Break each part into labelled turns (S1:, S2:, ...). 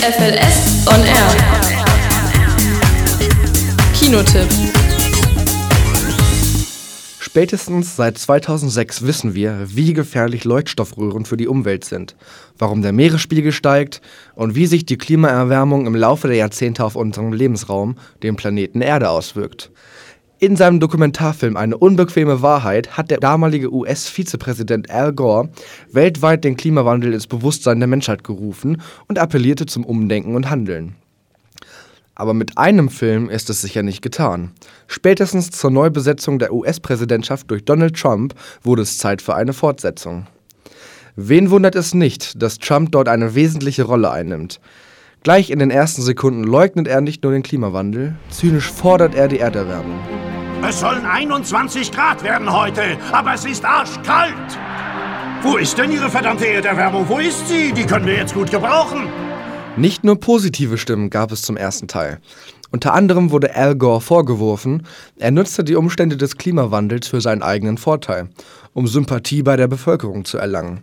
S1: FLS on Air. Kinotipp.
S2: Spätestens seit 2006 wissen wir, wie gefährlich Leuchtstoffröhren für die Umwelt sind, warum der Meeresspiegel steigt und wie sich die Klimaerwärmung im Laufe der Jahrzehnte auf unseren Lebensraum, den Planeten Erde, auswirkt. In seinem Dokumentarfilm Eine unbequeme Wahrheit hat der damalige US-Vizepräsident Al Gore weltweit den Klimawandel ins Bewusstsein der Menschheit gerufen und appellierte zum Umdenken und Handeln. Aber mit einem Film ist es sicher nicht getan. Spätestens zur Neubesetzung der US-Präsidentschaft durch Donald Trump wurde es Zeit für eine Fortsetzung. Wen wundert es nicht, dass Trump dort eine wesentliche Rolle einnimmt? Gleich in den ersten Sekunden leugnet er nicht nur den Klimawandel, zynisch fordert er die Erderwärmung.
S3: Es sollen 21 Grad werden heute, aber es ist arschkalt. Wo ist denn Ihre verdammte Erderwärmung? Wo ist sie? Die können wir jetzt gut gebrauchen.
S2: Nicht nur positive Stimmen gab es zum ersten Teil. Unter anderem wurde Al Gore vorgeworfen, er nutzte die Umstände des Klimawandels für seinen eigenen Vorteil, um Sympathie bei der Bevölkerung zu erlangen.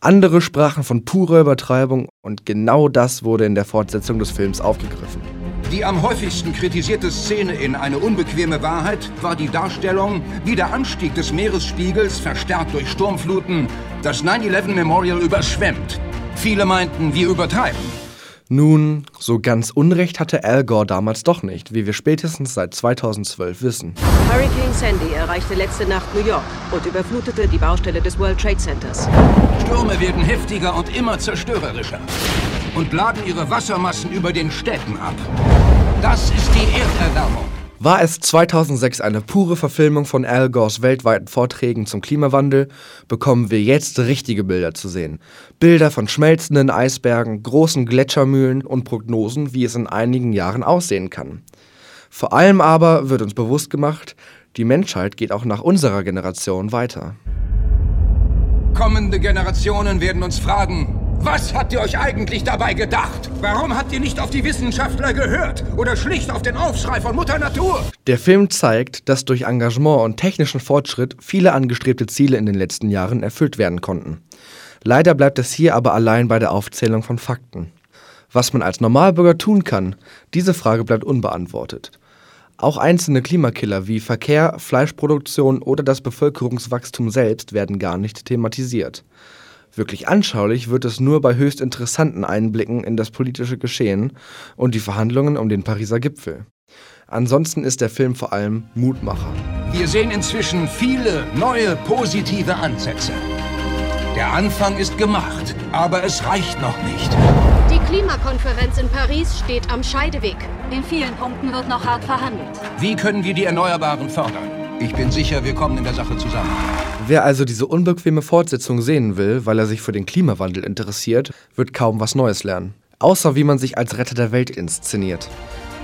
S2: Andere sprachen von purer Übertreibung und genau das wurde in der Fortsetzung des Films aufgegriffen.
S4: Die am häufigsten kritisierte Szene in Eine unbequeme Wahrheit war die Darstellung, wie der Anstieg des Meeresspiegels, verstärkt durch Sturmfluten, das 9-11 Memorial überschwemmt. Viele meinten, wir übertreiben.
S2: Nun, so ganz Unrecht hatte Al Gore damals doch nicht, wie wir spätestens seit 2012 wissen.
S5: Hurricane Sandy erreichte letzte Nacht New York und überflutete die Baustelle des World Trade Centers.
S4: Stürme werden heftiger und immer zerstörerischer und laden ihre Wassermassen über den Städten ab. Das ist die Erderwärmung.
S2: War es 2006 eine pure Verfilmung von Al Gores weltweiten Vorträgen zum Klimawandel, bekommen wir jetzt richtige Bilder zu sehen. Bilder von schmelzenden Eisbergen, großen Gletschermühlen und Prognosen, wie es in einigen Jahren aussehen kann. Vor allem aber wird uns bewusst gemacht, die Menschheit geht auch nach unserer Generation weiter.
S4: Kommende Generationen werden uns fragen, was habt ihr euch eigentlich dabei gedacht? Warum habt ihr nicht auf die Wissenschaftler gehört oder schlicht auf den Aufschrei von Mutter Natur?
S2: Der Film zeigt, dass durch Engagement und technischen Fortschritt viele angestrebte Ziele in den letzten Jahren erfüllt werden konnten. Leider bleibt es hier aber allein bei der Aufzählung von Fakten. Was man als Normalbürger tun kann, diese Frage bleibt unbeantwortet. Auch einzelne Klimakiller wie Verkehr, Fleischproduktion oder das Bevölkerungswachstum selbst werden gar nicht thematisiert. Wirklich anschaulich wird es nur bei höchst interessanten Einblicken in das politische Geschehen und die Verhandlungen um den Pariser Gipfel. Ansonsten ist der Film vor allem Mutmacher.
S4: Wir sehen inzwischen viele neue positive Ansätze. Der Anfang ist gemacht, aber es reicht noch nicht.
S6: Die Klimakonferenz in Paris steht am Scheideweg.
S7: In vielen Punkten wird noch hart verhandelt.
S4: Wie können wir die Erneuerbaren fördern? Ich bin sicher, wir kommen in der Sache zusammen.
S2: Wer also diese unbequeme Fortsetzung sehen will, weil er sich für den Klimawandel interessiert, wird kaum was Neues lernen. Außer wie man sich als Retter der Welt inszeniert.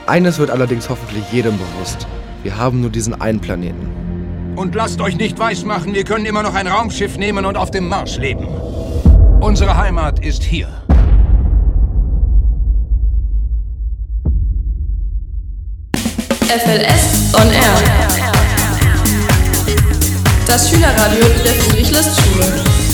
S2: Eines wird allerdings hoffentlich jedem bewusst. Wir haben nur diesen einen Planeten.
S4: Und lasst euch nicht weismachen, wir können immer noch ein Raumschiff nehmen und auf dem Mars leben. Unsere Heimat ist hier.
S1: FLS on Air. Das Schülerradio der Friedrich-List-Schule.